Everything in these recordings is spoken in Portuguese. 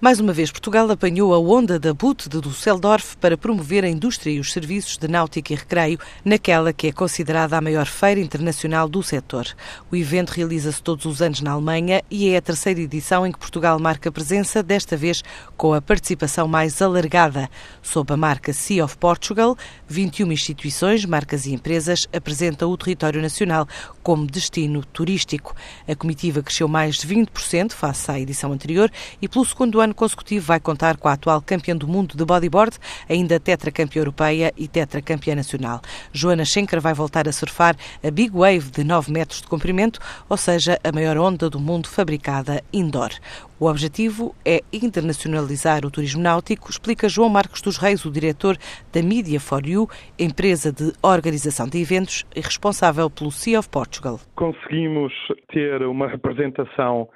Mais uma vez, Portugal apanhou a onda da BUT de Düsseldorf para promover a indústria e os serviços de náutica e recreio naquela que é considerada a maior feira internacional do setor. O evento realiza-se todos os anos na Alemanha e é a terceira edição em que Portugal marca presença, desta vez com a participação mais alargada. Sob a marca Sea of Portugal, 21 instituições, marcas e empresas apresentam o território nacional como destino turístico. A comitiva cresceu mais de 20% face à edição anterior e, pelo segundo ano ano consecutivo vai contar com a atual campeã do mundo de bodyboard, ainda tetracampeã europeia e tetracampeã nacional. Joana Schenker vai voltar a surfar a Big Wave de 9 metros de comprimento, ou seja, a maior onda do mundo fabricada indoor. O objetivo é internacionalizar o turismo náutico, explica João Marcos dos Reis, o diretor da Media for You, empresa de organização de eventos e responsável pelo Sea of Portugal. Conseguimos ter uma representação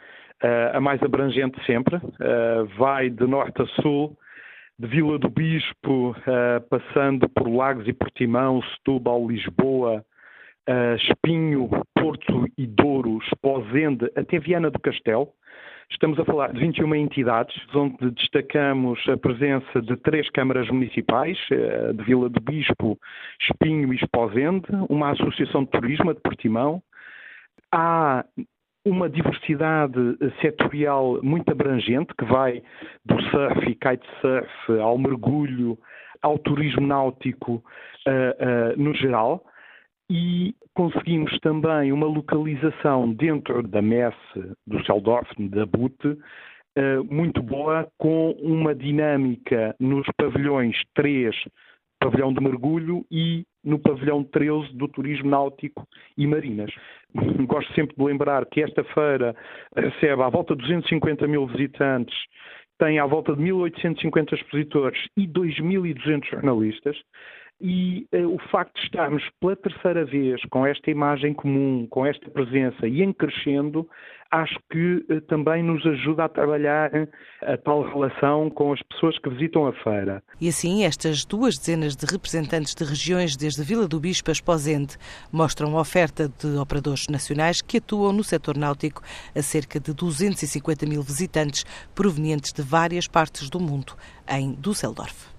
a mais abrangente sempre, vai de norte a sul, de Vila do Bispo, passando por Lagos e Portimão, Setúbal, Lisboa, Espinho, Porto e Douro, Esposende, até Viana do Castelo. Estamos a falar de 21 entidades, onde destacamos a presença de três câmaras municipais, de Vila do Bispo, Espinho e Esposende, uma associação de turismo, de Portimão. Há uma diversidade setorial muito abrangente, que vai do surf e kitesurf ao mergulho, ao turismo náutico uh, uh, no geral, e conseguimos também uma localização dentro da messe do Seldorf, da BUT, uh, muito boa, com uma dinâmica nos pavilhões 3, pavilhão de mergulho, e no pavilhão 13 do turismo náutico e marinas. Gosto sempre de lembrar que esta feira recebe à volta de 250 mil visitantes, tem à volta de 1.850 expositores e 2.200 jornalistas. E uh, o facto de estarmos pela terceira vez com esta imagem comum, com esta presença e em crescendo, acho que uh, também nos ajuda a trabalhar uh, a tal relação com as pessoas que visitam a feira. E assim, estas duas dezenas de representantes de regiões, desde Vila do Bispo a Esposende, mostram a oferta de operadores nacionais que atuam no setor náutico a cerca de 250 mil visitantes provenientes de várias partes do mundo, em Düsseldorf.